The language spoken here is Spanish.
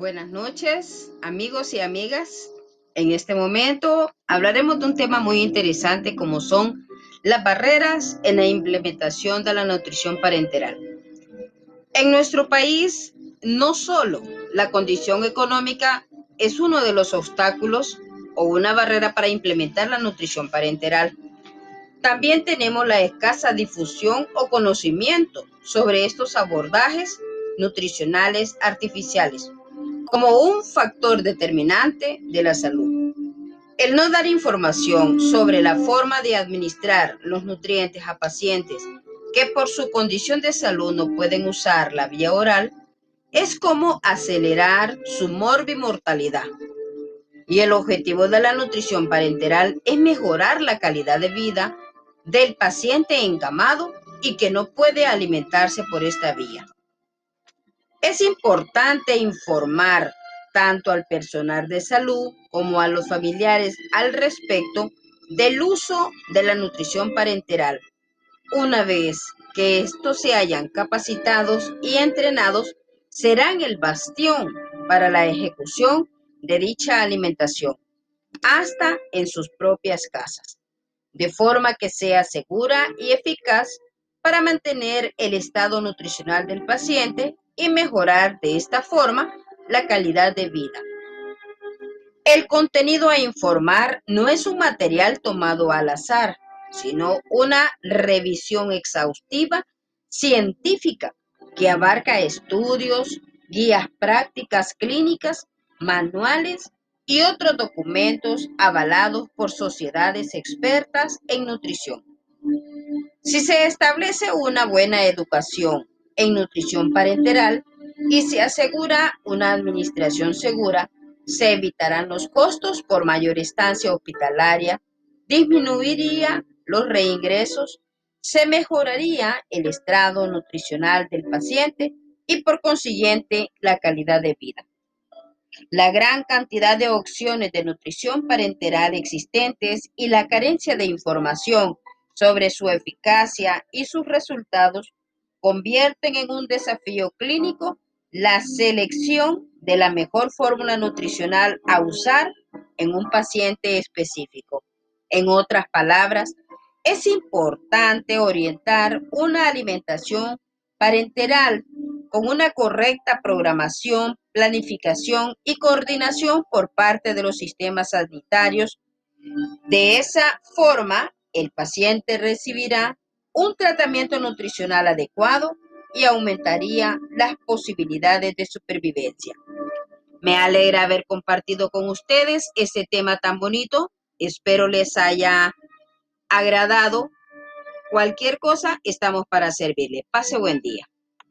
Buenas noches, amigos y amigas. En este momento hablaremos de un tema muy interesante como son las barreras en la implementación de la nutrición parenteral. En nuestro país, no solo la condición económica es uno de los obstáculos o una barrera para implementar la nutrición parenteral. También tenemos la escasa difusión o conocimiento sobre estos abordajes nutricionales artificiales como un factor determinante de la salud. El no dar información sobre la forma de administrar los nutrientes a pacientes que por su condición de salud no pueden usar la vía oral es como acelerar su morbimortalidad. Y el objetivo de la nutrición parenteral es mejorar la calidad de vida del paciente encamado y que no puede alimentarse por esta vía. Es importante informar tanto al personal de salud como a los familiares al respecto del uso de la nutrición parenteral. Una vez que estos se hayan capacitados y entrenados, serán el bastión para la ejecución de dicha alimentación, hasta en sus propias casas, de forma que sea segura y eficaz para mantener el estado nutricional del paciente y mejorar de esta forma la calidad de vida. El contenido a informar no es un material tomado al azar, sino una revisión exhaustiva científica que abarca estudios, guías prácticas clínicas, manuales y otros documentos avalados por sociedades expertas en nutrición. Si se establece una buena educación en nutrición parenteral y se asegura una administración segura, se evitarán los costos por mayor estancia hospitalaria, disminuiría los reingresos, se mejoraría el estado nutricional del paciente y por consiguiente la calidad de vida. La gran cantidad de opciones de nutrición parenteral existentes y la carencia de información sobre su eficacia y sus resultados convierten en un desafío clínico la selección de la mejor fórmula nutricional a usar en un paciente específico. En otras palabras, es importante orientar una alimentación parenteral con una correcta programación, planificación y coordinación por parte de los sistemas sanitarios. De esa forma, el paciente recibirá un tratamiento nutricional adecuado y aumentaría las posibilidades de supervivencia. Me alegra haber compartido con ustedes este tema tan bonito. Espero les haya agradado. Cualquier cosa, estamos para servirle. Pase buen día.